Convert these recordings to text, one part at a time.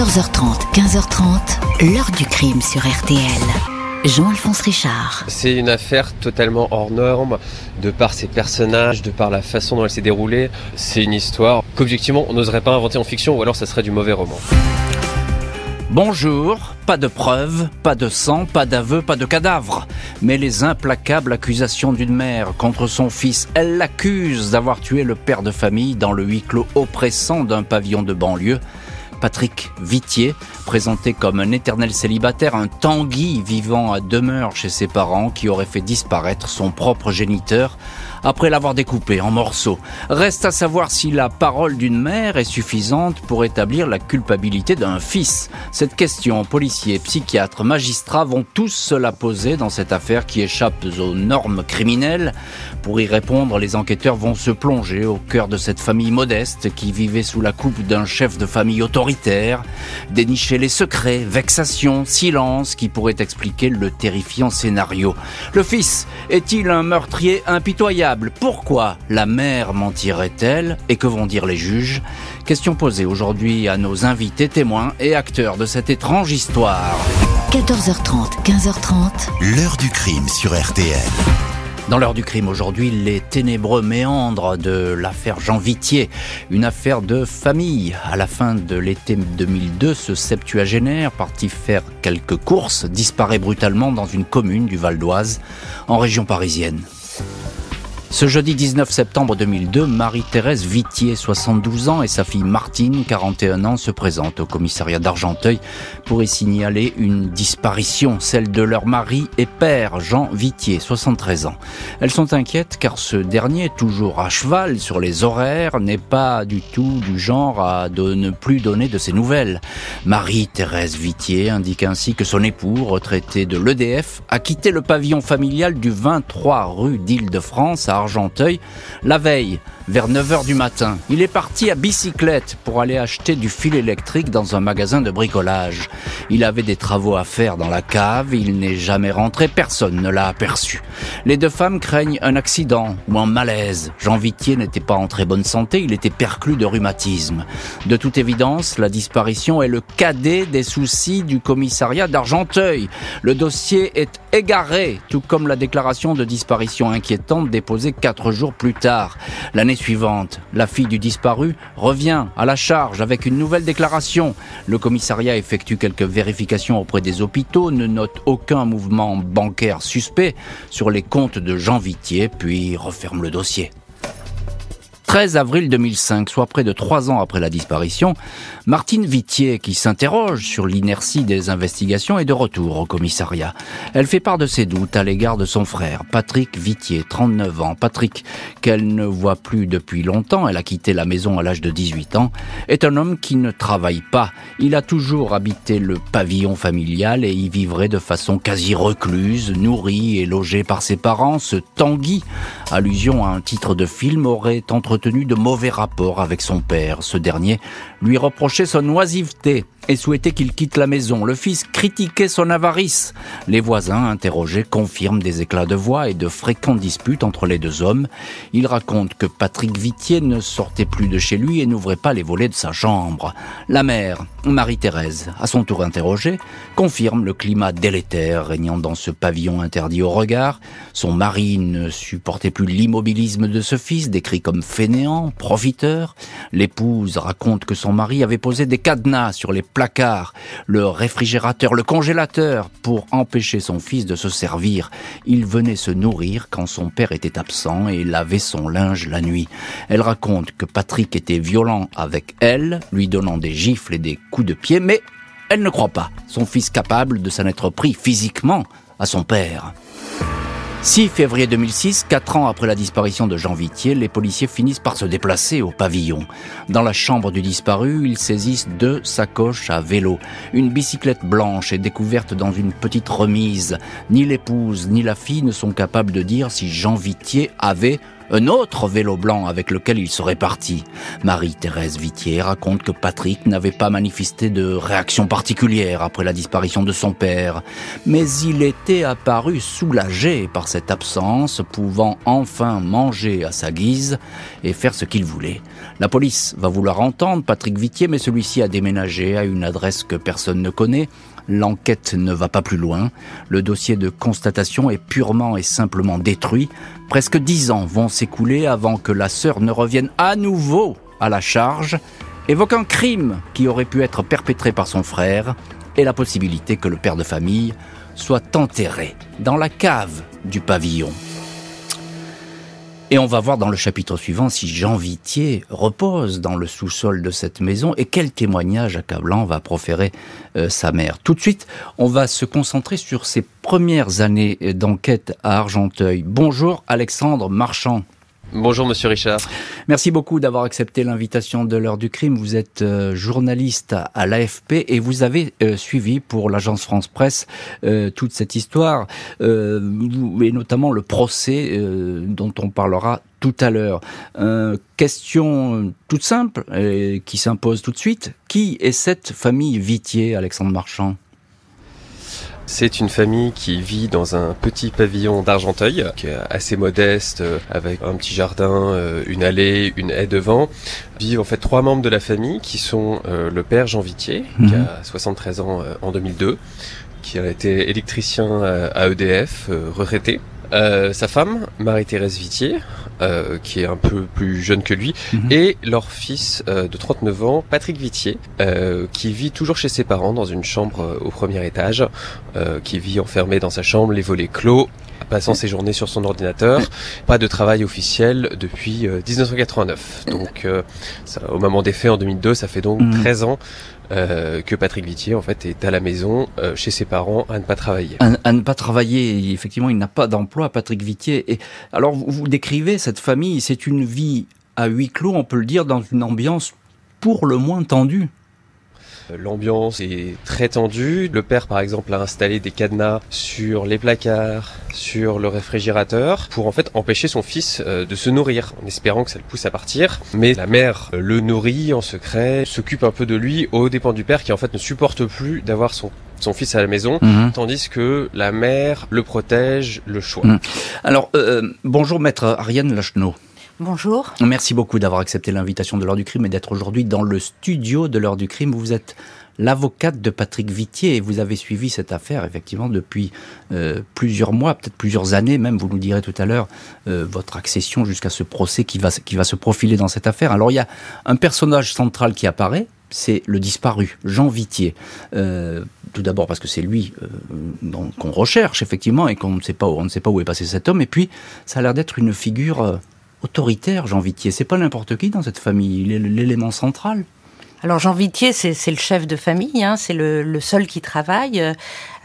14h30, 15h30, l'heure du crime sur RTL. Jean-Alphonse Richard. C'est une affaire totalement hors norme, de par ses personnages, de par la façon dont elle s'est déroulée. C'est une histoire qu'objectivement on n'oserait pas inventer en fiction ou alors ça serait du mauvais roman. Bonjour, pas de preuves, pas de sang, pas d'aveu, pas de cadavre. Mais les implacables accusations d'une mère contre son fils, elle l'accuse d'avoir tué le père de famille dans le huis clos oppressant d'un pavillon de banlieue. Patrick Vitier, présenté comme un éternel célibataire, un Tanguy vivant à demeure chez ses parents qui aurait fait disparaître son propre géniteur après l'avoir découpé en morceaux. Reste à savoir si la parole d'une mère est suffisante pour établir la culpabilité d'un fils. Cette question, policiers, psychiatres, magistrats vont tous se la poser dans cette affaire qui échappe aux normes criminelles. Pour y répondre, les enquêteurs vont se plonger au cœur de cette famille modeste qui vivait sous la coupe d'un chef de famille autoritaire, dénicher les secrets, vexations, silence qui pourraient expliquer le terrifiant scénario. Le fils est-il un meurtrier impitoyable? Pourquoi la mère mentirait-elle Et que vont dire les juges? Question posée aujourd'hui à nos invités témoins et acteurs de cette étrange histoire. 14h30, 15h30. L'heure du crime sur RTL. Dans l'heure du crime aujourd'hui, les ténébreux méandres de l'affaire Jean Vitier, une affaire de famille. À la fin de l'été 2002, ce septuagénaire, parti faire quelques courses, disparaît brutalement dans une commune du Val d'Oise, en région parisienne. Ce jeudi 19 septembre 2002, Marie-Thérèse Vitier, 72 ans, et sa fille Martine, 41 ans, se présentent au commissariat d'Argenteuil pour y signaler une disparition, celle de leur mari et père, Jean Vitier, 73 ans. Elles sont inquiètes car ce dernier, toujours à cheval sur les horaires, n'est pas du tout du genre à ne plus donner de ses nouvelles. Marie-Thérèse Vitier indique ainsi que son époux, retraité de l'EDF, a quitté le pavillon familial du 23 rue d'Île-de-France à Argenteuil la veille vers 9h du matin. Il est parti à bicyclette pour aller acheter du fil électrique dans un magasin de bricolage. Il avait des travaux à faire dans la cave, il n'est jamais rentré, personne ne l'a aperçu. Les deux femmes craignent un accident ou un malaise. Jean Vitier n'était pas en très bonne santé, il était perclus de rhumatisme. De toute évidence, la disparition est le cadet des soucis du commissariat d'Argenteuil. Le dossier est égaré, tout comme la déclaration de disparition inquiétante déposée quatre jours plus tard. L'année suivante, la fille du disparu revient à la charge avec une nouvelle déclaration. Le commissariat effectue quelques vérifications auprès des hôpitaux, ne note aucun mouvement bancaire suspect sur les comptes de Jean Vitier, puis referme le dossier. 13 avril 2005, soit près de trois ans après la disparition, Martine Vitier, qui s'interroge sur l'inertie des investigations, est de retour au commissariat. Elle fait part de ses doutes à l'égard de son frère, Patrick Vitier, 39 ans. Patrick, qu'elle ne voit plus depuis longtemps, elle a quitté la maison à l'âge de 18 ans, est un homme qui ne travaille pas. Il a toujours habité le pavillon familial et y vivrait de façon quasi recluse, nourri et logé par ses parents. Ce Tanguy, allusion à un titre de film, aurait entretenu de mauvais rapports avec son père. Ce dernier lui reprochait son oisiveté et souhaitait qu'il quitte la maison. Le fils critiquait son avarice. Les voisins, interrogés, confirment des éclats de voix et de fréquentes disputes entre les deux hommes. Il raconte que Patrick Vitier ne sortait plus de chez lui et n'ouvrait pas les volets de sa chambre. La mère, Marie-Thérèse, à son tour interrogée, confirme le climat délétère régnant dans ce pavillon interdit au regard. Son mari ne supportait plus l'immobilisme de ce fils, décrit comme fainéant, profiteur. L'épouse raconte que son mari avait posé des cadenas sur les placard, le réfrigérateur, le congélateur pour empêcher son fils de se servir. Il venait se nourrir quand son père était absent et lavait son linge la nuit. Elle raconte que Patrick était violent avec elle, lui donnant des gifles et des coups de pied, mais elle ne croit pas son fils capable de s'en être pris physiquement à son père. 6 février 2006, quatre ans après la disparition de Jean Vitier, les policiers finissent par se déplacer au pavillon. Dans la chambre du disparu, ils saisissent deux sacoches à vélo. Une bicyclette blanche est découverte dans une petite remise. Ni l'épouse ni la fille ne sont capables de dire si Jean Vitier avait un autre vélo blanc avec lequel il serait parti. Marie-Thérèse Vitier raconte que Patrick n'avait pas manifesté de réaction particulière après la disparition de son père, mais il était apparu soulagé par cette absence, pouvant enfin manger à sa guise et faire ce qu'il voulait. La police va vouloir entendre Patrick Vitier, mais celui-ci a déménagé à une adresse que personne ne connaît L'enquête ne va pas plus loin. Le dossier de constatation est purement et simplement détruit. Presque dix ans vont s'écouler avant que la sœur ne revienne à nouveau à la charge, évoque un crime qui aurait pu être perpétré par son frère et la possibilité que le père de famille soit enterré dans la cave du pavillon. Et on va voir dans le chapitre suivant si Jean Vitier repose dans le sous-sol de cette maison et quel témoignage accablant va proférer euh, sa mère. Tout de suite, on va se concentrer sur ses premières années d'enquête à Argenteuil. Bonjour Alexandre Marchand. Bonjour Monsieur Richard. Merci beaucoup d'avoir accepté l'invitation de l'heure du crime. Vous êtes euh, journaliste à l'AFP et vous avez euh, suivi pour l'agence France Presse euh, toute cette histoire et notamment le procès dont on parlera tout à l'heure. question toute simple qui s'impose tout de suite. Qui est cette famille Vitier, Alexandre Marchand? C'est une famille qui vit dans un petit pavillon d'Argenteuil, qui est assez modeste, euh, avec un petit jardin, euh, une allée, une haie devant. Vivent en fait trois membres de la famille, qui sont euh, le père Jean Vitier, qui mhm. a 73 ans en 2002, qui a été électricien à EDF, retraité. Euh, sa femme, Marie-Thérèse Vitier, euh, qui est un peu plus jeune que lui, mhm. et leur fils euh, de 39 ans, Patrick Vitier, qui vit toujours chez ses parents dans une chambre au premier étage, qui vit enfermé dans sa chambre, les volets clos, passant ses journées sur son ordinateur. Pas de travail officiel depuis 1989. Donc, ça, au moment des faits en 2002, ça fait donc 13 mhm. ans euh, que Patrick Vitier en fait est à la maison euh, chez ses parents à ne pas travailler. À, ne pas travailler, effectivement, il n'a pas d'emploi, Patrick Vitier. Et alors vous, vous décrivez cette famille, c'est une vie à huis clos, on peut le dire, dans une ambiance pour le moins tendue. L'ambiance est très tendue. Le père, par exemple, a installé des cadenas sur les placards, sur le réfrigérateur, pour en fait empêcher son fils euh, de se nourrir, en espérant que ça le pousse à partir. Mais la mère le nourrit en secret, s'occupe un peu de lui, aux dépens du père qui en fait ne supporte plus d'avoir son son fils à la maison, mhm. tandis que la mère le protège, le choix. Mhm. Alors, euh, euh, bonjour maître Ariane Lachenot. Bonjour. Merci beaucoup d'avoir accepté l'invitation de l'heure du crime et d'être aujourd'hui dans le studio de l'heure du crime. Vous êtes l'avocate de Patrick Vitier et vous avez suivi cette affaire effectivement depuis euh, plusieurs mois, peut-être plusieurs années même, vous nous direz tout à l'heure, euh, votre accession jusqu'à ce procès qui va, se profiler dans cette affaire. Alors il y a un personnage central qui apparaît, c'est le disparu, Jean Vitier. Euh, tout d'abord parce que c'est lui qu'on recherche effectivement et qu'on ne ne sait pas où est passé cet homme. Et puis ça a l'air d'être une figure autoritaire, Jean Vitier. C'est pas n'importe qui dans cette famille, il est l'élément central. Alors Jean Vitier, c'est le chef de famille, hein, c'est le, seul qui travaille.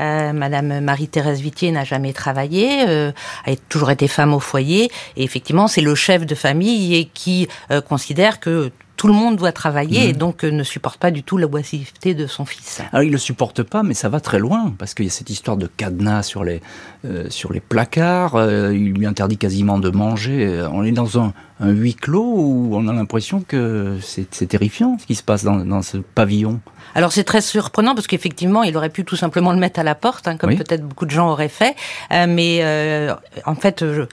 Euh, Madame Marie-Thérèse Vitier n'a jamais travaillé, euh, a toujours été femme au foyer, et effectivement c'est le chef de famille qui euh, considère que tout le monde doit travailler et mhm. donc euh, ne supporte pas du tout la boissivité de son fils. Alors il le supporte pas, mais ça va très loin parce qu'il y a cette histoire de cadenas sur les euh, sur les placards. Euh, il lui interdit quasiment de manger. On est dans un, huis clos où on a l'impression que c'est terrifiant ce qui se passe dans, ce pavillon. Alors c'est très surprenant parce qu'effectivement il aurait pu tout simplement le mettre à la porte, hein, comme peut-être beaucoup de gens auraient fait. mais en fait, je,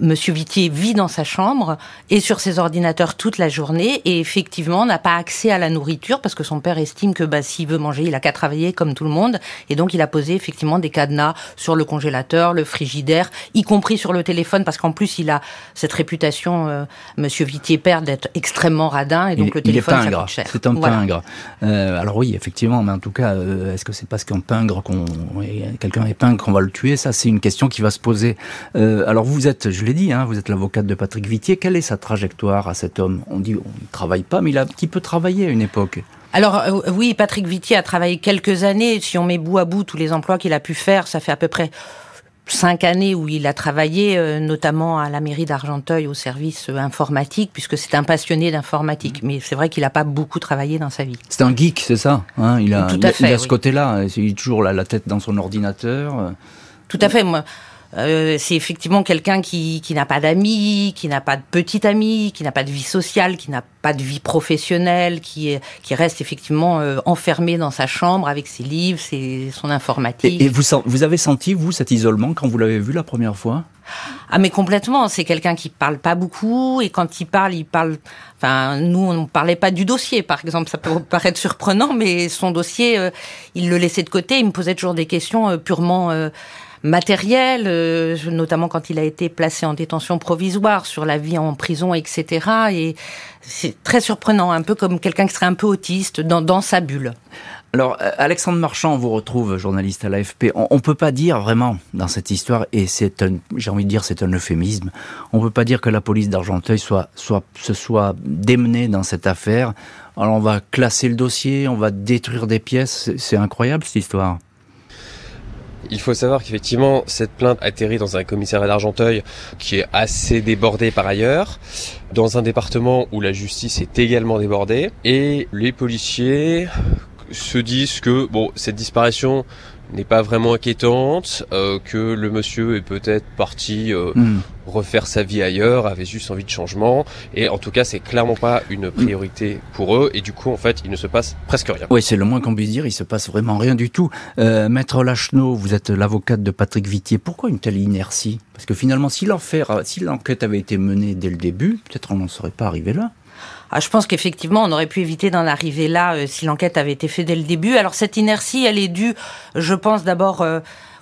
Monsieur Vitier vit dans sa chambre et sur ses ordinateurs toute la journée et effectivement n'a pas accès à la nourriture parce que son père estime que bah, s'il veut manger, il a qu'à travailler comme tout le monde et donc il a posé effectivement des cadenas sur le congélateur, le frigidaire, y compris sur le téléphone parce qu'en plus il a cette réputation, euh, Monsieur Vitier père, d'être extrêmement radin et donc le téléphone il est pingre. C'est un pingre. Euh, alors oui, effectivement, mais en tout cas, euh, est-ce que c'est parce qu'un pingre qu'on quelqu'un est pingre qu'on va le tuer? Ça, c'est une question qui va se poser. alors vous êtes, je dit, hein, vous êtes l'avocate de Patrick Vitier. Quelle est sa trajectoire à cet homme? On dit, on ne travaille pas, mais il a un petit peu travaillé à une époque. Alors euh, oui, Patrick Vitier a travaillé quelques années. Si on met bout à bout tous les emplois qu'il a pu faire, ça fait à peu près cinq années où il a travaillé, euh, notamment à la mairie d'Argenteuil au service euh, informatique, puisque c'est un passionné d'informatique. Mais c'est vrai qu'il n'a pas beaucoup travaillé dans sa vie. C'est un geek, c'est ça hein? Il a, Tout à fait, il a ce côté-là. Il a toujours la, la, tête dans son ordinateur. Tout à fait. Moi, euh, c'est effectivement quelqu'un qui, qui n'a pas d'amis, qui n'a pas de petite amie, qui n'a pas de vie sociale, qui n'a pas de vie professionnelle, qui, qui reste effectivement euh, enfermé dans sa chambre avec ses livres, ses, son informatique. Et, vous, vous avez senti, vous, cet isolement quand vous l'avez vu la première fois? Ah mais complètement, c'est quelqu'un qui parle pas beaucoup et quand il parle, il parle. Enfin, nous on ne parlait pas du dossier, par exemple, ça peut paraître surprenant, mais son dossier, euh, il le laissait de côté. Il me posait toujours des questions purement matériel, euh, notamment quand il a été placé en détention provisoire, sur la vie en prison, etc. Et c'est très surprenant, un peu comme quelqu'un qui serait un peu autiste dans, dans sa bulle. Alors, euh, Alexandre Marchand, vous retrouve, journaliste à l'AFP. On, ne peut pas dire vraiment dans cette histoire, et c'est un, j'ai envie de dire, c'est un euphémisme. On peut pas dire que la police d'Argenteuil soit, soit, se soit démenée dans cette affaire. Alors, on va classer le dossier, on va détruire des pièces. C'est incroyable cette histoire. Il faut savoir qu'effectivement, cette plainte atterrit dans un commissariat d'Argenteuil qui est assez débordé par ailleurs, dans un département où la justice est également débordée, et les policiers se disent que bon, cette disparition n'est pas vraiment inquiétante, euh, que le monsieur est peut-être parti euh, hmm. refaire sa vie ailleurs, avait juste envie de changement, et en tout cas c'est clairement pas une priorité pour eux, et du coup en fait il ne se passe presque rien. Oui c'est le moins qu'on puisse dire, il se passe vraiment rien du tout. Euh, Maître Lachenot, vous êtes l'avocate de Patrick Vitier, pourquoi une telle inertie? Parce que finalement si l'enquête avait été menée dès le début, peut-être on n'en serait pas arrivé là. Ah, je pense qu'effectivement, on aurait pu éviter d'en arriver là euh, si l'enquête avait été faite dès le début. Alors cette inertie, elle est due, je pense d'abord euh,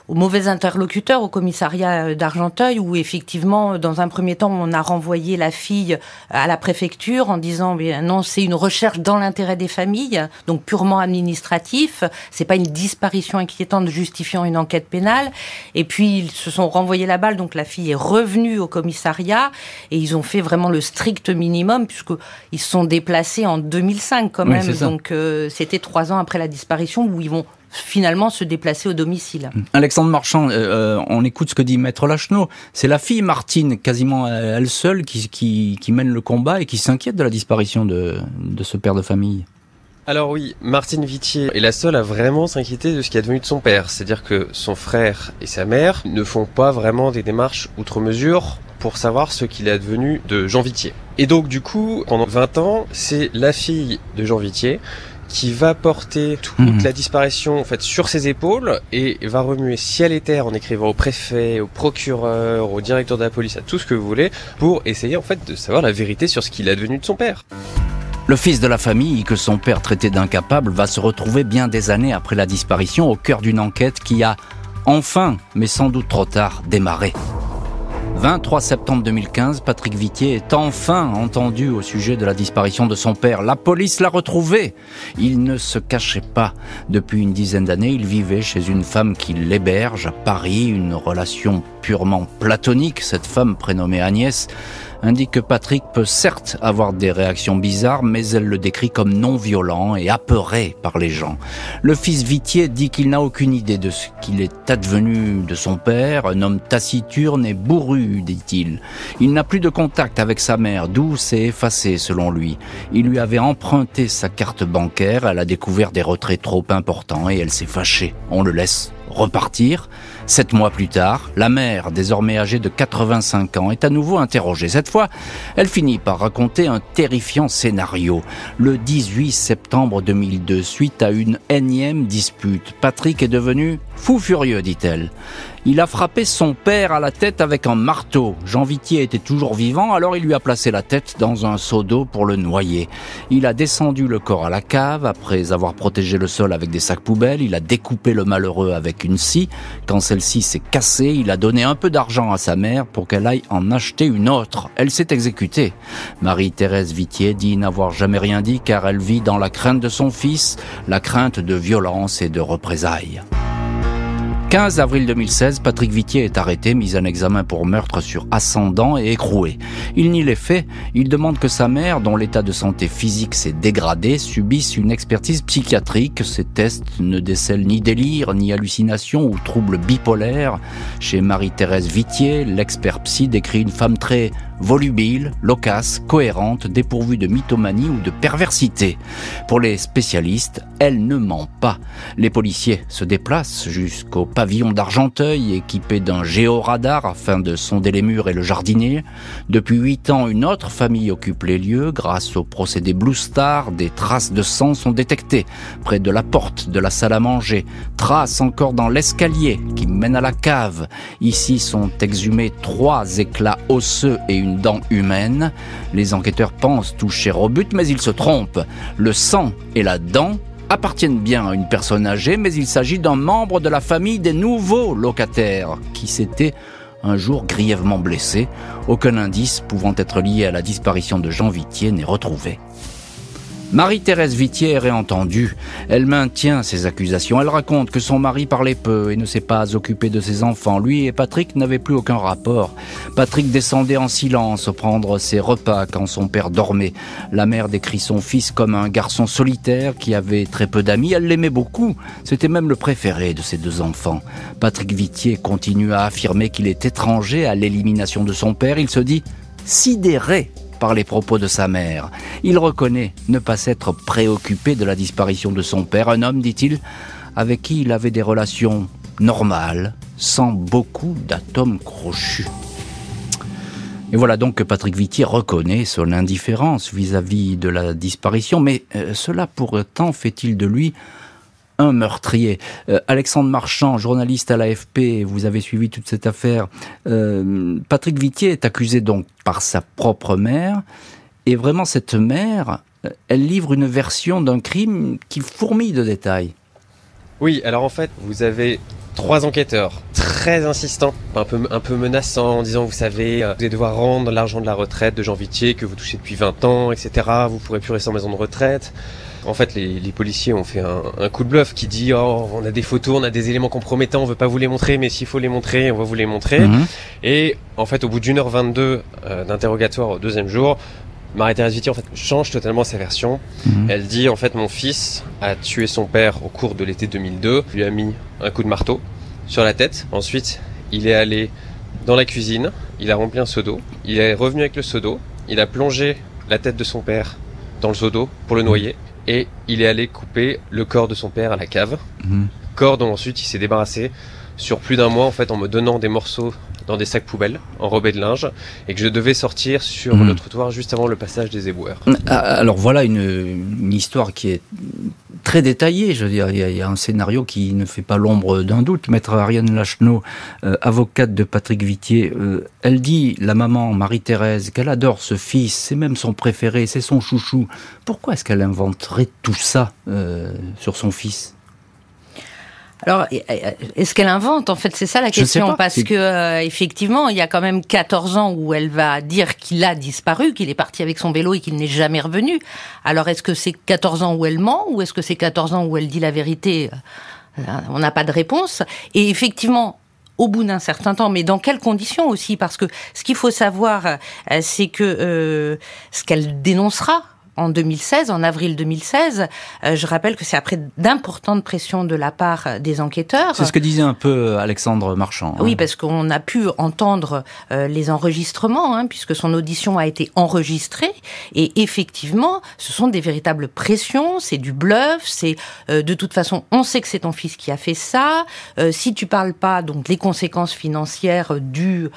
aux mauvais interlocuteurs au commissariat euh, d'Argenteuil où effectivement dans un premier temps on a renvoyé la fille à la préfecture en disant bien non c'est une recherche dans l'intérêt des familles donc purement administratif. C'est pas une disparition inquiétante justifiant une enquête pénale. Et puis ils se sont renvoyés la balle. Donc la fille est revenue au commissariat et ils ont fait vraiment le strict minimum puisque ils se sont déplacés en 2005 quand même. donc euh, c'était trois ans après la disparition où ils vont finalement se déplacer au domicile. Alexandre Marchand, euh, euh, on écoute ce que dit Maître Lachenot. C'est la fille Martine, quasiment elle seule, qui, qui, mène le combat et qui s'inquiète de la disparition de, de ce père de famille. Alors oui, Martine Vitier est la seule à vraiment s'inquiéter de ce qui est devenu de son père. C'est-à-dire que son frère et sa mère ne font pas vraiment des démarches outre mesure pour savoir ce qu'il est advenu de Jean Vitier. Et donc du coup, pendant 20 ans, c'est la fille de Jean Vitier qui va porter toute mhm. la disparition en fait sur ses épaules et va remuer ciel et terre en écrivant au préfet, au procureur, au directeur de la police, à tout ce que vous voulez, pour essayer en fait de savoir la vérité sur ce qu'il est devenu de son père. Le fils de la famille, que son père traitait d'incapable, va se retrouver bien des années après la disparition au cœur d'une enquête qui a enfin, mais sans doute trop tard, démarré. 23 septembre 2015, Patrick Vitier est enfin entendu au sujet de la disparition de son père. La police l'a retrouvé. Il ne se cachait pas. Depuis une dizaine d'années, il vivait chez une femme qui l'héberge à Paris, une relation purement platonique. Cette femme prénommée Agnès indique que Patrick peut certes avoir des réactions bizarres, mais elle le décrit comme non violent et apeuré par les gens. Le fils Vitier dit qu'il n'a aucune idée de ce qu'il est advenu de son père, un homme taciturne et bourru, dit-il. Il, n'a plus de contact avec sa mère, douce et effacée selon lui. Il lui avait emprunté sa carte bancaire, elle a découvert des retraits trop importants et elle s'est fâchée. On le laisse repartir. Sept mois plus tard, la mère, désormais âgée de 85 ans, est à nouveau interrogée. Cette fois, elle finit par raconter un terrifiant scénario. Le 18 septembre 2002, suite à une énième dispute, Patrick est devenu fou furieux, dit-elle. Il a frappé son père à la tête avec un marteau. Jean Vitier était toujours vivant, alors il lui a placé la tête dans un seau d'eau pour le noyer. Il a descendu le corps à la cave, après avoir protégé le sol avec des sacs poubelles, il a découpé le malheureux avec une scie. Quand celle-ci s'est cassée, il a donné un peu d'argent à sa mère pour qu'elle aille en acheter une autre. Elle s'est exécutée. Marie-Thérèse Vitier dit n'avoir jamais rien dit car elle vit dans la crainte de son fils, la crainte de violence et de représailles. 15 avril 2016, Patrick Vitier est arrêté, mis en examen pour meurtre sur ascendant et écroué. Il nie les faits, il demande que sa mère, dont l'état de santé physique s'est dégradé, subisse une expertise psychiatrique. Ces tests ne décèlent ni délire, ni hallucination ou troubles bipolaires. Chez Marie-Thérèse Vitier, l'expert psy décrit une femme très volubile, loquace, cohérente, dépourvue de mythomanie ou de perversité. Pour les spécialistes, elle ne ment pas. Les policiers se déplacent jusqu'au pavillon d'Argenteuil équipé d'un géoradar afin de sonder les murs et le jardinier. Depuis huit ans, une autre famille occupe les lieux. Grâce au procédé Blue Star, des traces de sang sont détectées près de la porte de la salle à manger. Traces encore dans l'escalier qui mène à la cave. Ici sont exhumés trois éclats osseux et une dent humaine. Les enquêteurs pensent toucher au but, mais ils se trompent. Le sang et la dent appartiennent bien à une personne âgée, mais il s'agit d'un membre de la famille des nouveaux locataires qui s'était un jour grièvement blessé. Aucun indice pouvant être lié à la disparition de Jean Vitier n'est retrouvé. Marie-Thérèse Vitier est réentendue. Elle maintient ses accusations. Elle raconte que son mari parlait peu et ne s'est pas occupé de ses enfants. Lui et Patrick n'avaient plus aucun rapport. Patrick descendait en silence prendre ses repas quand son père dormait. La mère décrit son fils comme un garçon solitaire qui avait très peu d'amis. Elle l'aimait beaucoup. C'était même le préféré de ses deux enfants. Patrick Vitier continue à affirmer qu'il est étranger à l'élimination de son père. Il se dit sidéré par les propos de sa mère. Il reconnaît ne pas s'être préoccupé de la disparition de son père, un homme, dit-il, avec qui il avait des relations normales, sans beaucoup d'atomes crochus. Et voilà donc que Patrick Vitier reconnaît son indifférence vis-à-vis de la disparition, mais euh, cela pourtant fait-il de lui un meurtrier. Euh, Alexandre Marchand, journaliste à l'AFP, vous avez suivi toute cette affaire. Euh, Patrick Vitier est accusé donc par sa propre mère. Et vraiment, cette mère, euh, elle livre une version d'un crime qui fourmille de détails. Oui, alors en fait, vous avez trois enquêteurs très insistants, un peu, un peu menaçants, en disant, vous savez, vous allez devoir rendre l'argent de la retraite de Jean Vitier que vous touchez depuis 20 ans, etc. Vous pourrez plus rester en maison de retraite. En fait, les, policiers ont fait un, coup de bluff qui dit oh, on a des photos, on a des éléments compromettants, on veut pas vous les montrer, mais s'il faut les montrer, on va vous les montrer. Mhm. Et en fait, au bout d'une heure 22 euh, d'interrogatoire au deuxième jour, Marie-Thérèse Vitier en fait change totalement sa version. Mhm. Elle dit en fait mon fils a tué son père au cours de l'été 2002, lui a mis un coup de marteau sur la tête. Ensuite, il est allé dans la cuisine, il a rempli un seau d'eau, il est revenu avec le seau d'eau, il a plongé la tête de son père dans le seau d'eau pour le noyer et il est allé couper le corps de son père à la cave. Mhm. Corps dont ensuite il s'est débarrassé sur plus d'un mois en fait en me donnant des morceaux dans des sacs poubelles enrobés de linge et que je devais sortir sur le trottoir juste avant le passage des éboueurs. Ah, alors voilà une, histoire qui est très détaillée. Je veux dire, il y, a, un scénario qui ne fait pas l'ombre d'un doute. Maître Ariane Lacheneau, euh, avocate de Patrick Vitier, euh, elle dit, la maman Marie-Thérèse, qu'elle adore ce fils, c'est même son préféré, c'est son chouchou. Pourquoi est-ce qu'elle inventerait tout ça euh, sur son fils? Alors, est-ce qu'elle invente En fait, c'est ça la question, parce que euh, effectivement, il y a quand même 14 ans où elle va dire qu'il a disparu, qu'il est parti avec son vélo et qu'il n'est jamais revenu. Alors, est-ce que c'est 14 ans où elle ment ou est-ce que c'est 14 ans où elle dit la vérité? Euh, On n'a pas de réponse. Et effectivement, au bout d'un certain temps, mais dans quelles conditions aussi? Parce que ce qu'il faut savoir, euh, c'est que ce qu'elle dénoncera en 2016, en avril 2016. Euh, je rappelle que c'est après d'importantes pressions de la part des enquêteurs. C'est ce que disait un peu euh, Alexandre Marchand. Hein. Oui, parce qu'on a pu entendre euh, les enregistrements, hein, puisque son audition a été enregistrée. Et effectivement, ce sont des véritables pressions, c'est du bluff, c'est de toute façon, on sait que c'est ton fils qui a fait ça. si tu parles pas, donc les conséquences financières dues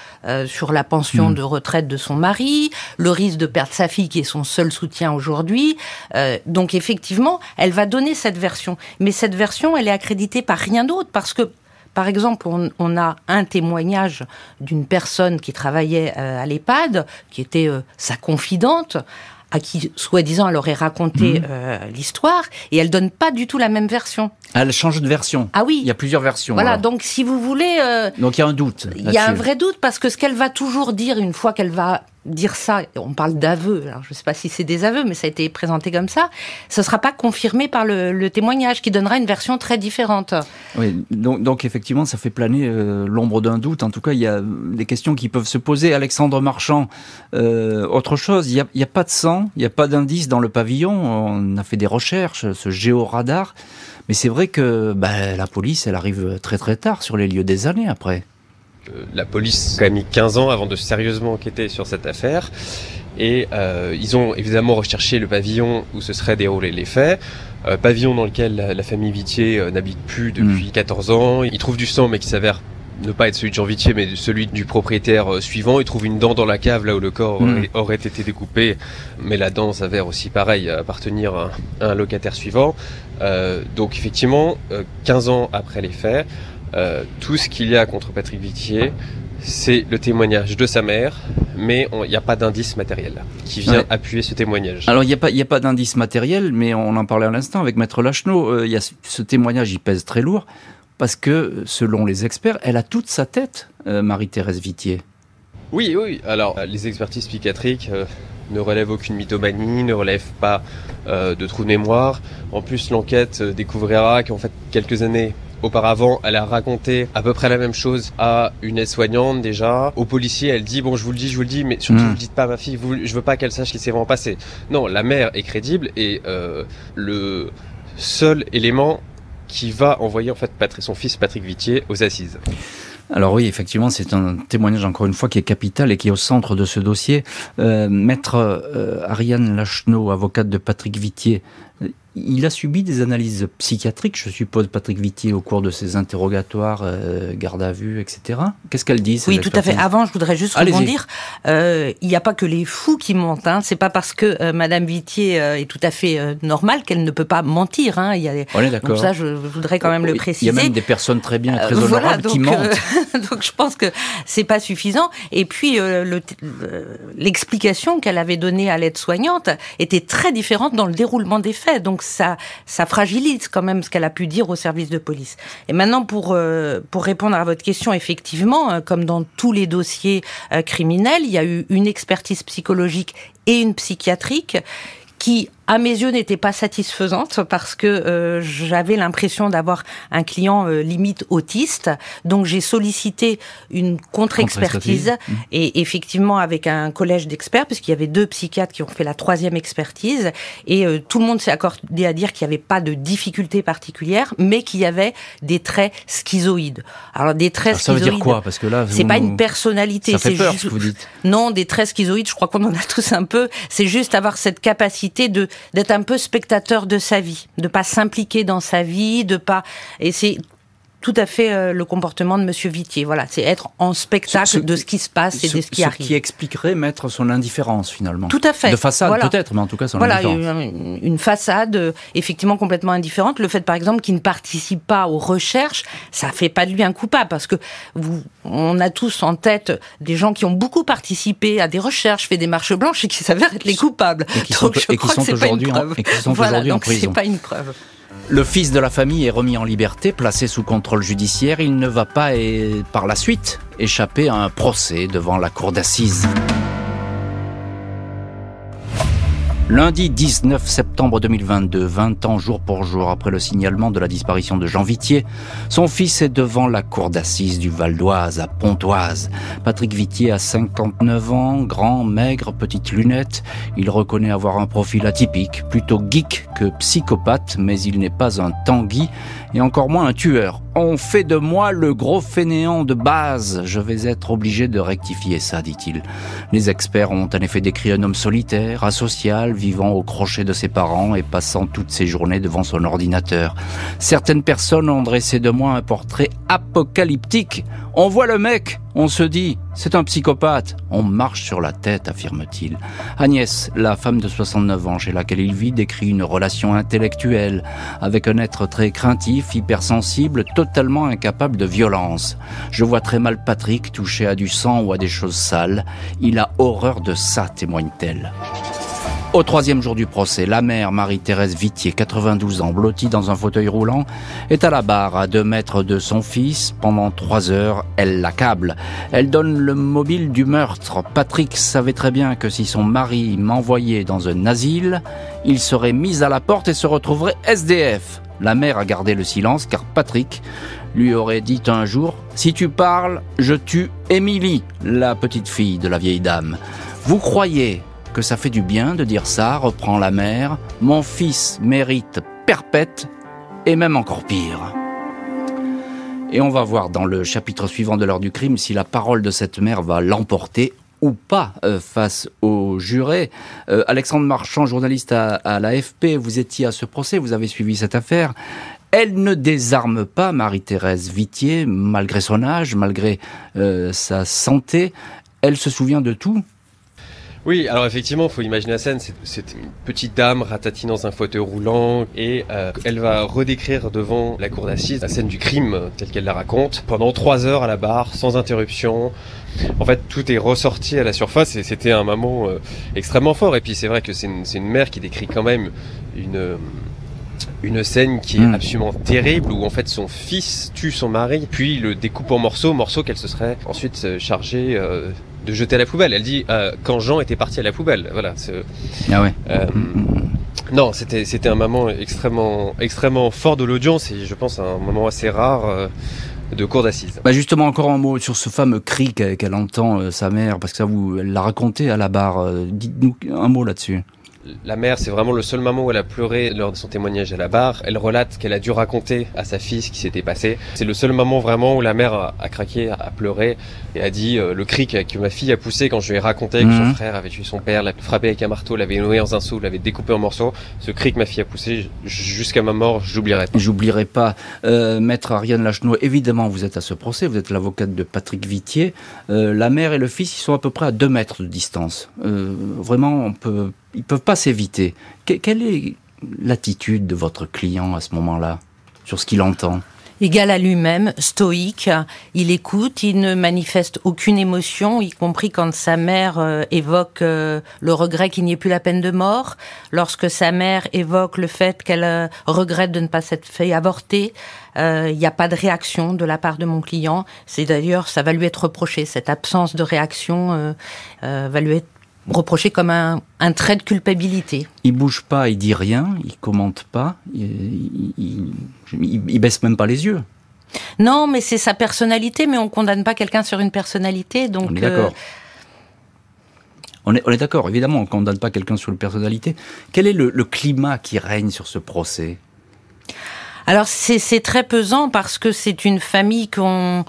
sur la pension hmm. de retraite de son mari, le risque de perdre sa fille qui est son seul soutien aujourd'hui aujourd'hui. Euh, donc effectivement, elle va donner cette version. Mais cette version, elle est accréditée par rien d'autre parce que par exemple, on, a un témoignage d'une personne qui travaillait euh, à l'EHPAD, qui était euh, sa confidente, à qui, soi-disant, elle aurait raconté mmh. l'histoire, et elle donne pas du tout la même version. Elle change de version. Ah oui. Il y a plusieurs versions. Voilà, donc si vous voulez... donc il y a un doute. Il y a un vrai doute, parce que ce qu'elle va toujours dire une fois qu'elle va dire ça, on parle d'aveux, alors je ne sais pas si c'est des aveux, mais ça a été présenté comme ça, ce ne sera pas confirmé par le, témoignage qui donnera une version très différente. Oui, donc, effectivement, ça fait planer euh, l'ombre d'un doute. En tout cas, il y a des questions qui peuvent se poser. Alexandre Marchand, euh, autre chose, il n'y a, a, pas de sang, il n'y a pas d'indice dans le pavillon, on a fait des recherches, ce géoradar, mais c'est vrai que bah, la police, elle arrive très très tard sur les lieux des années après. Euh, la police a mis 15 ans avant de sérieusement enquêter sur cette affaire. Et ils ont évidemment recherché le pavillon où se seraient déroulés les faits. pavillon dans lequel la, famille Vitier n'habite plus depuis 14 hmm. ans. Ils trouvent du sang mais qui s'avère ne pas être celui de Jean Vitier, mais celui du propriétaire euh, suivant. Il trouve une dent dans la cave là où le corps hmm. aurait, été découpé, mais la dent s'avère aussi pareil appartenir à, un locataire suivant. Euh, donc effectivement, 15 euh, ans après les faits, tout ce qu'il y a contre Patrick Vitier, c'est le témoignage de sa mère, mais il n'y a pas d'indice matériel qui vient appuyer ce témoignage. Alors il n'y a pas, a pas d'indice matériel, mais on en parlait à l'instant avec Maître Lachenot. Y a ce témoignage, il pèse très lourd parce que, selon les experts, elle a toute sa tête, euh, Marie-Thérèse Vitier. Oui, oui. Alors, euh, les expertises psychiatriques euh, ne relèvent aucune mythomanie, ne relèvent pas de trous de mémoire. En plus, l'enquête découvrira qu'en fait, quelques années auparavant, elle a raconté à peu près la même chose à une aide-soignante déjà. Au policier, elle dit bon, je vous le dis, je vous le dis, mais surtout, ne hmm. dites pas à ma fille. je veux pas qu'elle sache ce qui s'est vraiment passé. Non, la mère est crédible et le seul élément qui va envoyer en fait son fils Patrick Vitier aux assises. Alors oui, effectivement, c'est un témoignage encore une fois qui est capital et qui est au centre de ce dossier. Euh, maître euh, Ariane Lachenot, avocate de Patrick Vitier, il a subi des analyses psychiatriques, je suppose, Patrick Vitier, au cours de ses interrogatoires, euh, garde à vue, etc. Qu'est-ce qu'elle dit Oui, tout à fait. Avant, je voudrais juste rebondir. Euh, il n'y a pas que les fous qui mentent. Hein. C'est pas parce que euh, Madame Vitier est tout à fait normale qu'elle ne peut pas mentir. Hein. Il y a... On est d'accord. ça, je voudrais quand même le préciser. Il y a même des personnes très bien, très honorables qui mentent. donc, je pense que c'est pas suffisant. Et puis, l'explication qu'elle avait donnée à l'aide-soignante était très différente dans le déroulement des faits. Donc, ça, ça fragilise quand même ce qu'elle a pu dire au service de police. Et maintenant, pour, euh, pour répondre à votre question, effectivement, euh, comme dans tous les dossiers euh, criminels, il y a eu une expertise psychologique et une psychiatrique qui à mes yeux, n'était pas satisfaisante parce que euh, j'avais l'impression d'avoir un client euh, limite autiste. Donc j'ai sollicité une contre-expertise mmh. et effectivement avec un collège d'experts, puisqu'il y avait deux psychiatres qui ont fait la troisième expertise et euh, tout le monde s'est accordé à dire qu'il n'y avait pas de difficulté particulière, mais qu'il y avait des traits schizoïdes. Alors des traits ça schizoïdes. Ça veut dire quoi? Parce que là, c'est pas une personnalité. c'est juste... ce que vous dites. Non, des traits schizoïdes. Je crois qu'on en a tous un peu. C'est juste avoir cette capacité de d'être un peu spectateur de sa vie, de pas s'impliquer dans sa vie, de pas et c'est tout à fait euh, le comportement de Monsieur Vitier. Voilà, c'est être en spectacle de ce qui se passe et de ce qui arrive. Ce qui expliquerait mettre son indifférence finalement. Tout à fait. De façade peut-être, mais en tout cas son voilà, indifférence. Voilà, une, une, façade euh, effectivement complètement indifférente. Le fait par exemple qu'il ne participe pas aux recherches, ça fait pas de lui un coupable parce que vous, on a tous en tête des gens qui ont beaucoup participé à des recherches, fait des marches blanches et qui s'avèrent être les coupables. Et qui donc sont, je crois que c'est pas une preuve. Et qui sont voilà, donc c'est pas une preuve. Le fils de la famille est remis en liberté, placé sous contrôle judiciaire. Il ne va pas, et par la suite, échapper à un procès devant la cour d'assises. Lundi 19 septembre 2022, 20 ans jour pour jour après le signalement de la disparition de Jean Vitier, son fils est devant la cour d'assises du Val d'Oise à Pontoise. Patrick Vitier a 59 ans, grand, maigre, petite lunette. Il reconnaît avoir un profil atypique, plutôt geek que psychopathe, mais il n'est pas un Tanguy et encore moins un tueur. On fait de moi le gros fainéant de base. Je vais être obligé de rectifier ça, dit-il. Les experts ont en effet décrit un homme solitaire, asocial, vivant au crochet de ses parents et passant toutes ses journées devant son ordinateur. Certaines personnes ont dressé de moi un portrait apocalyptique. On voit le mec, on se dit, c'est un psychopathe. On marche sur la tête, affirme-t-il. Agnès, la femme de 69 ans chez laquelle il vit, décrit une relation intellectuelle avec un être très craintif, hypersensible, totalement incapable de violence. Je vois très mal Patrick touché à du sang ou à des choses sales. Il a horreur de ça, témoigne-t-elle. Au troisième jour du procès, la mère Marie-Thérèse Vitier, 92 ans, blottie dans un fauteuil roulant, est à la barre à deux mètres de son fils. Pendant trois heures, elle l'accable. Elle donne le mobile du meurtre. Patrick savait très bien que si son mari m'envoyait dans un asile, il serait mis à la porte et se retrouverait SDF. La mère a gardé le silence car Patrick lui aurait dit un jour Si tu parles, je tue Émilie, la petite fille de la vieille dame. Vous croyez que ça fait du bien de dire ça, reprend la mère. Mon fils mérite perpète et même encore pire. Et on va voir dans le chapitre suivant de l'heure du crime si la parole de cette mère va l'emporter ou pas face aux jurés. Alexandre Marchand, journaliste à, à l'AFP, vous étiez à ce procès, vous avez suivi cette affaire. Elle ne désarme pas Marie-Thérèse Vitier, malgré son âge, malgré euh, sa santé. Elle se souvient de tout. Oui, alors effectivement, il faut imaginer la scène. C'est une petite dame ratatinée dans un fauteuil roulant et euh, elle va redécrire devant la cour d'assises la scène du crime telle qu'elle la raconte pendant trois heures à la barre, sans interruption. En fait, tout est ressorti à la surface et c'était un moment euh, extrêmement fort. Et puis c'est vrai que c'est une, une, mère qui décrit quand même une une scène qui est hmm. absolument terrible où en fait son fils tue son mari puis le découpe en morceaux, morceaux qu'elle se serait ensuite euh, chargée euh, de jeter à la poubelle. Elle dit euh, quand Jean était parti à la poubelle. Voilà. Ah ouais. non, c'était c'était un moment extrêmement extrêmement fort de l'audience et je pense un moment assez rare. de cour d'assises. Bah justement, encore un mot sur ce fameux cri qu'elle entend sa mère, parce que ça vous, elle l'a raconté à la barre. Dites-nous un mot là-dessus la mère, c'est vraiment le seul moment où elle a pleuré lors de son témoignage à la barre. Elle relate qu'elle a dû raconter à sa fille ce qui s'était passé. C'est le seul moment vraiment où la mère a, craqué, a pleuré et a dit euh, le cri que, ma fille a poussé quand je lui ai raconté que son mhm. frère avait tué son père, l'a frappé avec un marteau, l'avait noué dans un seau, l'avait découpé en morceaux. Ce cri que ma fille a poussé jusqu'à ma mort, j'oublierai pas. J'oublierai pas. Euh, Maître Ariane Lachenot, évidemment, vous êtes à ce procès, vous êtes l'avocate de Patrick Vitier. Euh, la mère et le fils, ils sont à peu près à deux mètres de distance. vraiment, on peut ils peuvent pas s'éviter. quelle est l'attitude de votre client à ce moment-là sur ce qu'il entend? Égal à lui-même, stoïque. Il écoute, il ne manifeste aucune émotion, y compris quand sa mère euh, évoque euh, le regret qu'il n'y ait plus la peine de mort, lorsque sa mère évoque le fait qu'elle euh, regrette de ne pas s'être fait avorter. Il n'y a pas de réaction de la part de mon client. C'est d'ailleurs, ça va lui être reproché. Cette absence de réaction va lui être reproché comme un, trait de culpabilité. Il bouge pas, il dit rien, il commente pas, il, il, baisse même pas les yeux. Non, mais c'est sa personnalité, mais on condamne pas quelqu'un sur une personnalité, donc. On est d'accord. Euh, on est, d'accord, évidemment, on condamne pas quelqu'un sur une personnalité. Quel est le, le climat qui règne sur ce procès? Alors c'est très pesant parce que c'est une famille qu'on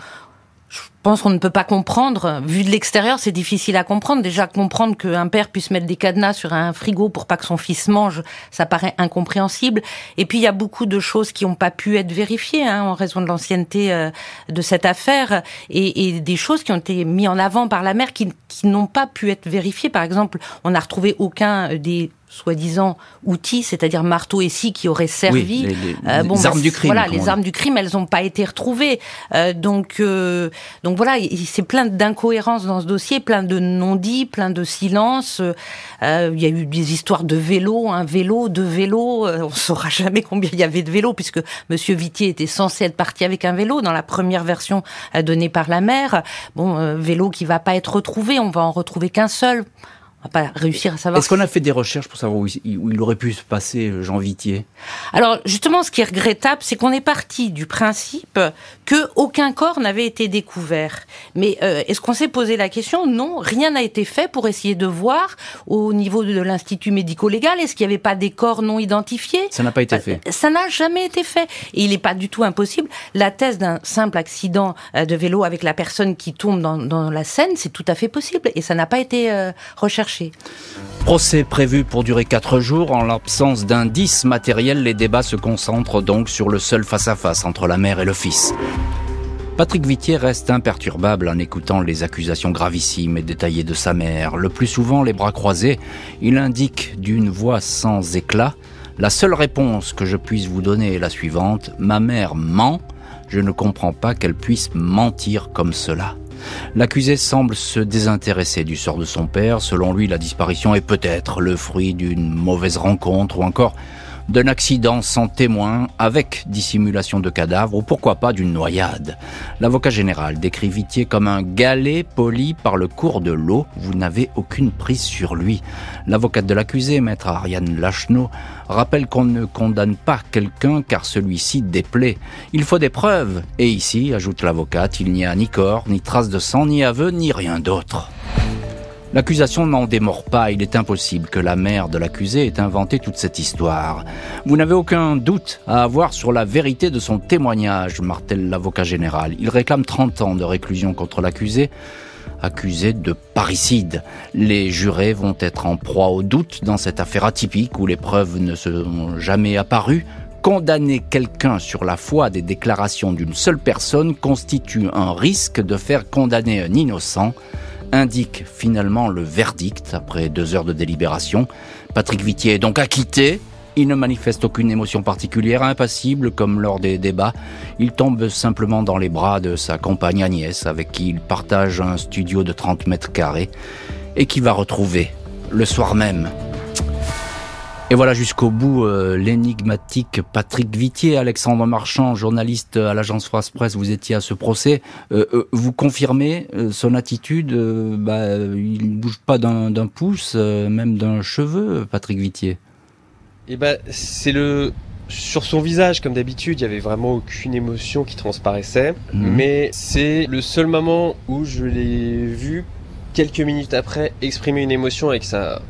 pense qu'on ne peut pas comprendre. Vu de l'extérieur, c'est difficile à comprendre. Déjà, comprendre qu'un père puisse mettre des cadenas sur un frigo pour pas que son fils mange, ça paraît incompréhensible. Et puis, il y a beaucoup de choses qui n'ont pas pu être vérifiées hein, en raison de l'ancienneté euh, de cette affaire et, et, des choses qui ont été mises en avant par la mère qui, qui n'ont pas pu être vérifiées. Par exemple, on n'a retrouvé aucun des soi-disant outils, c'est-à-dire marteau et scie qui auraient servi. les, euh, bon, armes bah, du crime. Voilà, les armes du crime, elles n'ont pas été retrouvées. Euh, donc, euh, donc voilà, c'est plein d'incohérences dans ce dossier, plein de non-dits, plein de silences. Il y a eu des histoires de vélos, un vélo, deux vélos. on ne saura jamais combien il y avait de vélos, puisque Monsieur Vitier était censé être parti avec un vélo dans la première version donnée par la mère. Bon, vélo qui va pas être retrouvé, on va en retrouver qu'un seul on va pas réussir à savoir. Est-ce qu'on a fait des recherches pour savoir où il, aurait pu se passer euh, Jean Vitier? Alors justement, ce qui est regrettable, c'est qu'on est parti du principe que aucun corps n'avait été découvert. Mais euh, est-ce qu'on s'est posé la question? Non, rien n'a été fait pour essayer de voir au niveau de l'institut médico-légal est-ce qu'il n'y avait pas des corps non identifiés? Ça n'a pas été fait. Euh, ça n'a jamais été fait. Et il n'est pas du tout impossible. La thèse d'un simple accident de vélo avec la personne qui tombe dans, dans la Seine, c'est tout à fait possible. Et ça n'a pas été recherché. Procès prévu pour durer quatre jours. En l'absence d'indices matériels, les débats se concentrent donc sur le seul face-à-face entre la mère et le fils. Patrick Vitier reste imperturbable en écoutant les accusations gravissimes et détaillées de sa mère. Le plus souvent les bras croisés, il indique d'une voix sans éclat La seule réponse que je puisse vous donner est la suivante. Ma mère ment. Je ne comprends pas qu'elle puisse mentir comme cela. L'accusé semble se désintéresser du sort de son père. Selon lui, la disparition est peut-être le fruit d'une mauvaise rencontre ou encore d'un accident sans témoin avec dissimulation de cadavre ou pourquoi pas d'une noyade. L'avocat général décrit Vitier comme un galet poli par le cours de l'eau. Vous n'avez aucune prise sur lui. L'avocate de l'accusé, maître Ariane Lachenot, rappelle qu'on ne condamne pas quelqu'un car celui-ci déplaît. Il faut des preuves. Et ici, ajoute l'avocate, il n'y a ni corps, ni trace de sang, ni aveu, ni rien d'autre. L'accusation n'en démord pas, il est impossible que la mère de l'accusé ait inventé toute cette histoire. Vous n'avez aucun doute à avoir sur la vérité de son témoignage, martèle l'avocat général. Il réclame 30 ans de réclusion contre l'accusé, accusé de parricide. Les jurés vont être en proie au doute dans cette affaire atypique où les preuves ne sont jamais apparues. Condamner quelqu'un sur la foi des déclarations d'une seule personne constitue un risque de faire condamner un innocent, indique finalement le verdict après deux heures de délibération. Patrick Vitier est donc acquitté. Il ne manifeste aucune émotion particulière, impassible comme lors des débats. Il tombe simplement dans les bras de sa compagne Agnès, avec qui il partage un studio de 30 mètres carrés, et qui va retrouver le soir même. Et voilà jusqu'au bout euh, l'énigmatique Patrick Vitier, Alexandre Marchand, journaliste à l'agence France Presse, vous étiez à ce procès. Euh, euh, vous confirmez son attitude bah, Il ne bouge pas d'un pouce, même d'un cheveu, Patrick Vitier? Et eh ben, c'est le sur son visage, comme d'habitude, il y avait vraiment aucune émotion qui transparaissait. Mhm. Mais c'est le seul moment où je l'ai vu quelques minutes après exprimer une émotion avec sa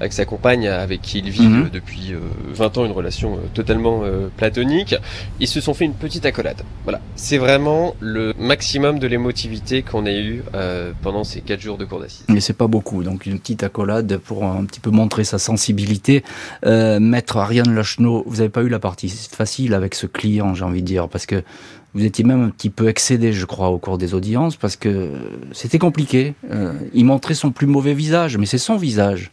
avec sa compagne avec qui il vit mhm. euh, depuis 20 euh, ans une relation euh, totalement platonique. Ils se sont fait une petite accolade. Voilà, c'est vraiment le maximum de l'émotivité qu'on a eu pendant ces 4 jours de cours d'assises. Mais c'est pas beaucoup, donc une petite accolade pour un petit peu montrer sa sensibilité. Maître Ariane Lachenot, vous n'avez pas eu la partie facile avec ce client, j'ai envie de dire, parce que vous étiez même un petit peu excédé, je crois, au cours des audiences, parce que c'était compliqué. il montrait son plus mauvais visage, mais c'est son visage.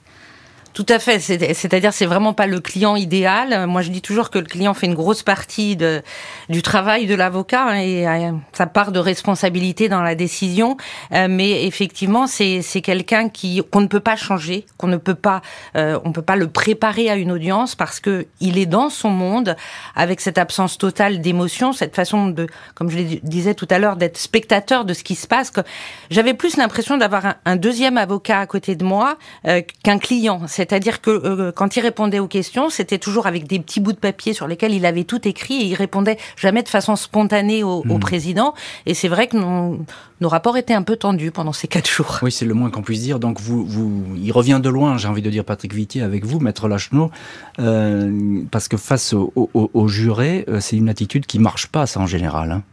Tout à fait. C'est-à-dire, c'est vraiment pas le client idéal. Moi, je dis toujours que le client fait une grosse partie de, du travail de l'avocat hein, et sa part de responsabilité dans la décision. Euh, mais effectivement, c'est quelqu'un qui qu'on ne peut pas changer, qu'on ne peut pas, euh, on peut pas le préparer à une audience parce que il est dans son monde avec cette absence totale d'émotion, cette façon de, comme je le disais tout à l'heure, d'être spectateur de ce qui se passe. J'avais plus l'impression d'avoir un, deuxième avocat à côté de moi euh, qu'un client. C'est-à-dire que euh, quand il répondait aux questions, c'était toujours avec des petits bouts de papier sur lesquels il avait tout écrit et il répondait jamais de façon spontanée au, hmm. président. Et c'est vrai que nos, rapports étaient un peu tendus pendant ces quatre jours. Oui, c'est le moins qu'on puisse dire. Donc vous, vous, il revient de loin, j'ai envie de dire Patrick Vitier avec vous, Maître Lachenot, euh, parce que face aux jurés, euh, c'est une attitude qui marche pas, ça en général. Hein.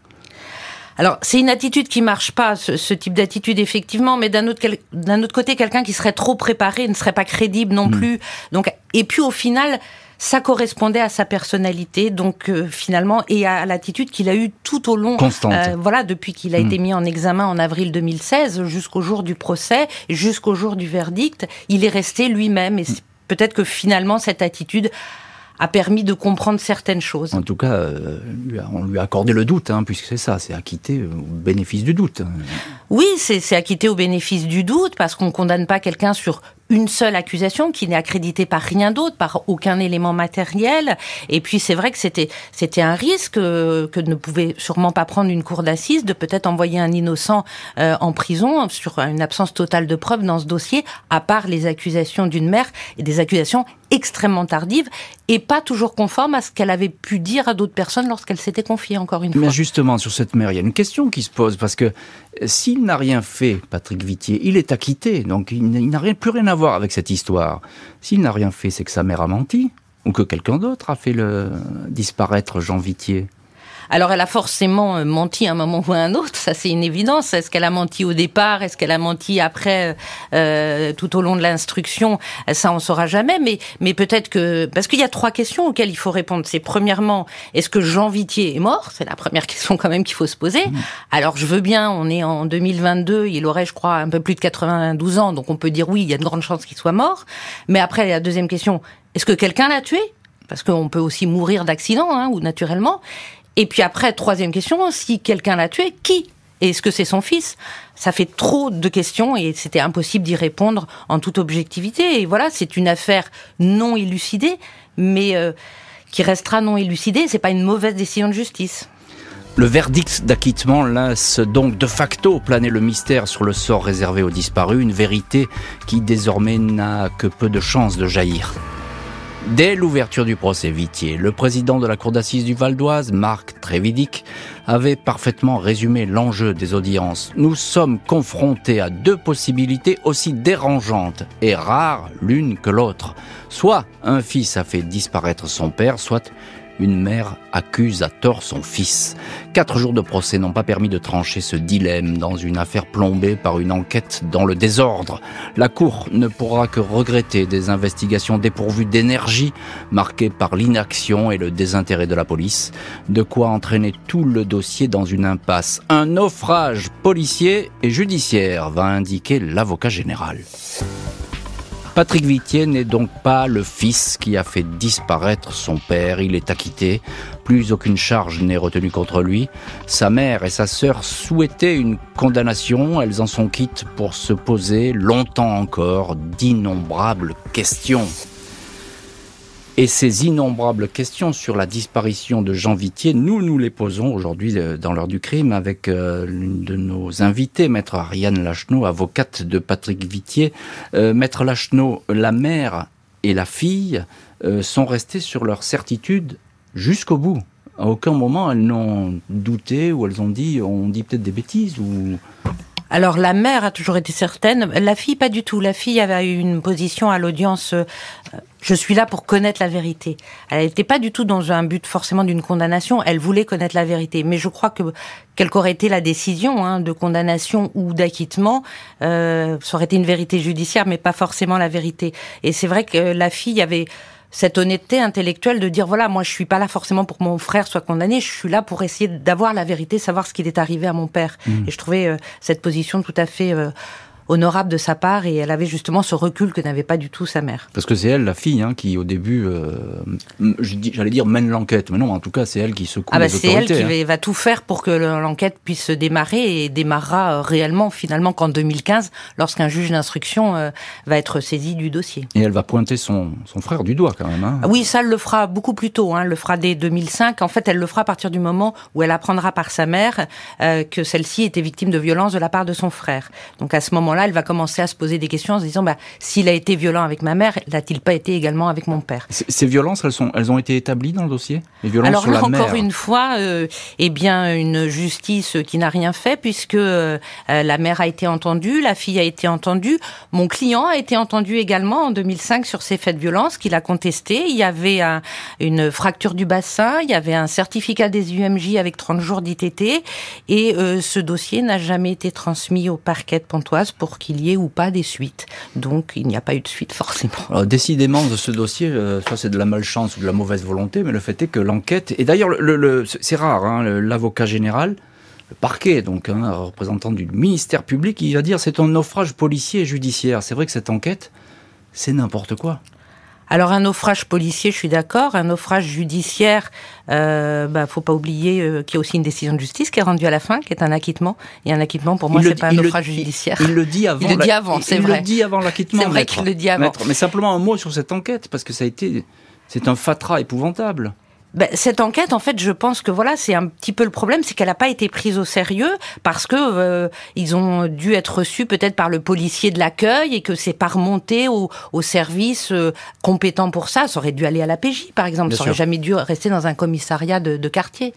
Alors, c'est une attitude qui marche pas, ce, type d'attitude, effectivement, mais d'un autre, d'un autre côté, quelqu'un qui serait trop préparé ne serait pas crédible non hmm. plus. Donc, et puis au final, ça correspondait à sa personnalité, donc euh, finalement, et à l'attitude qu'il a eue tout au long, euh, voilà, depuis qu'il a hmm. été mis en examen en avril 2016 jusqu'au jour du procès, jusqu'au jour du verdict, il est resté lui-même. Et peut-être que finalement, cette attitude a permis de comprendre certaines choses. En tout cas, euh, on lui a accordé le doute, hein, puisque c'est ça, c'est acquitté au bénéfice du doute. Oui, c'est acquitté au bénéfice du doute, parce qu'on condamne pas quelqu'un sur une seule accusation qui n'est accréditée par rien d'autre, par aucun élément matériel. Et puis c'est vrai que c'était c'était un risque euh, que ne pouvait sûrement pas prendre une cour d'assises de peut-être envoyer un innocent euh, en prison sur une absence totale de preuves dans ce dossier, à part les accusations d'une mère et des accusations extrêmement tardives et pas toujours conformes à ce qu'elle avait pu dire à d'autres personnes lorsqu'elle s'était confiée encore une fois. Mais justement sur cette mère, il y a une question qui se pose parce que s'il n'a rien fait, Patrick Vitier, il est acquitté, donc il n'a plus rien à voir avec cette histoire. S'il n'a rien fait, c'est que sa mère a menti, ou que quelqu'un d'autre a fait le disparaître Jean Vitier. Alors elle a forcément euh, menti à un moment ou à un autre, ça c'est une évidence. Est-ce qu'elle a menti au départ? Est-ce qu'elle a menti après, euh, tout au long de l'instruction? Ça on saura jamais. Mais, mais peut-être que parce qu'il y a trois questions auxquelles il faut répondre. C'est premièrement, est-ce que Jean Vitier est mort? C'est la première question quand même qu'il faut se poser. Mmh. Alors je veux bien, on est en 2022, il aurait, je crois, un peu plus de 92 ans, donc on peut dire oui, il y a de grandes chances qu'il soit mort. Mais après la deuxième question, est-ce que quelqu'un l'a tué? Parce qu'on peut aussi mourir d'accident hein, ou naturellement. Et puis après, troisième question, si quelqu'un l'a tué, qui Est-ce que c'est son fils Ça fait trop de questions et c'était impossible d'y répondre en toute objectivité. Et voilà, c'est une affaire non élucidée, mais euh, qui restera non élucidée. C'est pas une mauvaise décision de justice. Le verdict d'acquittement laisse donc de facto planer le mystère sur le sort réservé aux disparus, une vérité qui désormais n'a que peu de chances de jaillir. Dès l'ouverture du procès Vitier, le président de la cour d'assises du Val d'Oise, Marc Trévidic, avait parfaitement résumé l'enjeu des audiences. Nous sommes confrontés à deux possibilités aussi dérangeantes et rares l'une que l'autre. Soit un fils a fait disparaître son père, soit Une mère accuse à tort son fils. Quatre jours de procès n'ont pas permis de trancher ce dilemme dans une affaire plombée par une enquête dans le désordre. La Cour ne pourra que regretter des investigations dépourvues d'énergie, marquées par l'inaction et le désintérêt de la police, de quoi entraîner tout le dossier dans une impasse. Un naufrage policier et judiciaire, va indiquer l'avocat général. Patrick Vitier n'est donc pas le fils qui a fait disparaître son père. Il est acquitté. Plus aucune charge n'est retenue contre lui. Sa mère et sa sœur souhaitaient une condamnation. Elles en sont quittes pour se poser longtemps encore d'innombrables questions. Et ces innombrables questions sur la disparition de Jean Vitier, nous nous les posons aujourd'hui euh, dans l'heure du crime avec euh, l'une de nos invités, maître Ariane Lacheneau, avocate de Patrick Vitier. Euh, maître Lacheneau, la mère et la fille sont restées sur leur certitude jusqu'au bout. À aucun moment elles n'ont douté ou elles ont dit on dit peut-être des bêtises ou alors la mère a toujours été certaine, la fille pas du tout. La fille avait eu une position à l'audience je suis là pour connaître la vérité. Elle n'était pas du tout dans un but forcément d'une condamnation, elle voulait connaître la vérité. Mais je crois que quelle qu'aurait été la décision hein, de condamnation ou d'acquittement, euh, ça aurait été une vérité judiciaire, mais pas forcément la vérité. Et c'est vrai que la fille avait cette honnêteté intellectuelle de dire voilà moi je suis pas là forcément pour que mon frère soit condamné je suis là pour essayer d'avoir la vérité savoir ce qui est arrivé à mon père mmh. et je trouvais euh, cette position tout à fait euh, honorable de sa part et elle avait justement ce recul que n'avait pas du tout sa mère. Parce que c'est elle, la fille, hein, qui au début, euh, j'allais dire mène l'enquête, mais non, en tout cas c'est elle qui secoue ah bah C'est elle qui hein. va tout faire pour que l'enquête puisse démarrer et démarrera euh, réellement finalement qu'en 2015, lorsqu'un juge d'instruction euh, va être saisi du dossier. Et elle va pointer son, son frère du doigt quand même. Hein. Oui, ça elle le fera beaucoup plus tôt, hein, elle le fera dès 2005. En fait, elle le fera à partir du moment où elle apprendra par sa mère que celle-ci était victime de violence de la part de son frère. Donc à ce moment là elle va commencer à se poser des questions en se disant, bah, s'il a été violent avec ma mère, l'a-t-il pas été également avec mon père? Ces violences, elles, sont, elles ont été établies dans le dossier? Les violences Alors là, encore une fois, euh, eh bien, une justice qui n'a rien fait puisque euh, la mère a été entendue, la fille a été entendue, mon client a été entendu également en 2005 sur ces faits de violence qu'il a contesté. Il y avait une fracture du bassin, il y avait un certificat des UMJ avec 30 jours d'ITT et euh, ce dossier n'a jamais été transmis au parquet de Pontoise pour qu'il y ait ou pas des suites. Donc il n'y a pas eu de suite forcément. Alors, décidément, de ce dossier, euh, soit c'est de la malchance ou de la mauvaise volonté, mais le fait est que l'enquête, et d'ailleurs le, c'est rare, hein, l'avocat général, le parquet, donc un hein, représentant du ministère public, il va dire c'est un naufrage policier et judiciaire. C'est vrai que cette enquête, c'est n'importe quoi. Alors un naufrage policier, je suis d'accord. Un naufrage judiciaire, euh, bah, faut pas oublier euh, qu'il y a aussi une décision de justice qui est rendue à la fin, qui est un acquittement. Et un acquittement, pour moi, c'est pas un naufrage judiciaire. Il, le dit avant. Il le dit avant, c'est vrai. Il le dit avant l'acquittement. C'est vrai qu'il le dit avant. Mais simplement un mot sur cette enquête, parce que ça a été, c'est un fatras épouvantable. Ben, cette enquête, en fait, je pense que voilà, c'est un petit peu le problème, c'est qu'elle n'a pas été prise au sérieux parce que euh, ils ont dû être reçus peut-être par le policier de l'accueil et que c'est pas remonté au, au service euh, compétent pour ça. Ça aurait dû aller à la PJ, par exemple. ça aurait jamais dû rester dans un commissariat de, de quartier.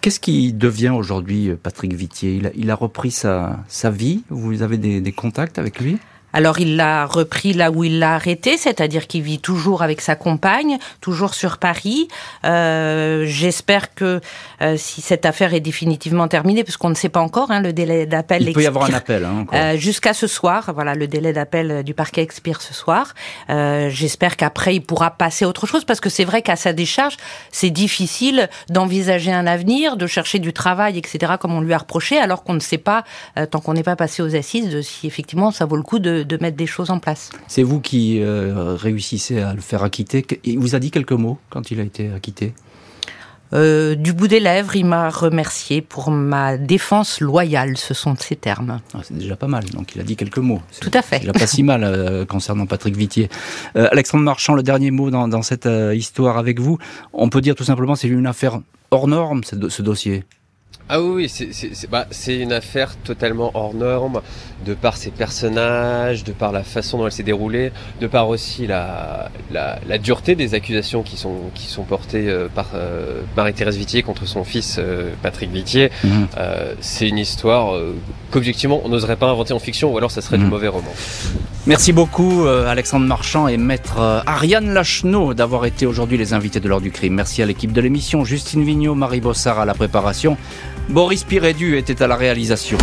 Qu'est-ce qui devient aujourd'hui euh, Patrick Vitier? Il a, il a, repris sa, sa vie? Vous avez des, des contacts avec lui? Alors il l'a repris là où il l'a arrêté, c'est-à-dire qu'il vit toujours avec sa compagne, toujours sur Paris. Euh, J'espère que euh, si cette affaire est définitivement terminée, parce qu'on ne sait pas encore, hein, le délai d'appel. Il peut y avoir un appel. Hein, euh, Jusqu'à ce soir, voilà, le délai d'appel du parquet expire ce soir. Euh, J'espère qu'après il pourra passer à autre chose, parce que c'est vrai qu'à sa décharge, c'est difficile d'envisager un avenir, de chercher du travail, etc., comme on lui a reproché, alors qu'on ne sait pas, euh, tant qu'on n'est pas passé aux assises, de si effectivement ça vaut le coup de de, mettre des choses en place. C'est vous qui euh, réussissez à le faire acquitter. Il vous a dit quelques mots quand il a été acquitté? Euh, du bout des lèvres, il m'a remercié pour ma défense loyale, ce sont ces termes. Ah, c'est déjà pas mal, donc il a dit quelques mots. Tout à fait. Il n'a pas si mal euh, concernant Patrick Vitier. Alexandre Marchand, le dernier mot dans, cette histoire avec vous. On peut dire tout simplement c'est une affaire hors norme, ce dossier? Ah oui, c'est bah, une affaire totalement hors norme, de par ses personnages, de par la façon dont elle s'est déroulée, de par aussi la, la, la, dureté des accusations qui sont, qui sont portées euh, par euh, Marie-Thérèse Vitier contre son fils euh, Patrick Vitier. Mhm. Euh, c'est une histoire euh, qu'objectivement on n'oserait pas inventer en fiction, ou alors ça serait mmh. du mhm. mauvais roman. Merci beaucoup Alexandre Marchand et maître Ariane Lachenot d'avoir été aujourd'hui les invités de l'heure du crime. Merci à l'équipe de l'émission, Justine Vignot, Marie Bossard à la préparation. Boris Pirédu était à la réalisation.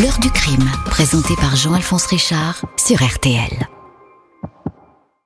L'heure du crime, présenté par Jean-Alphonse Richard sur RTL.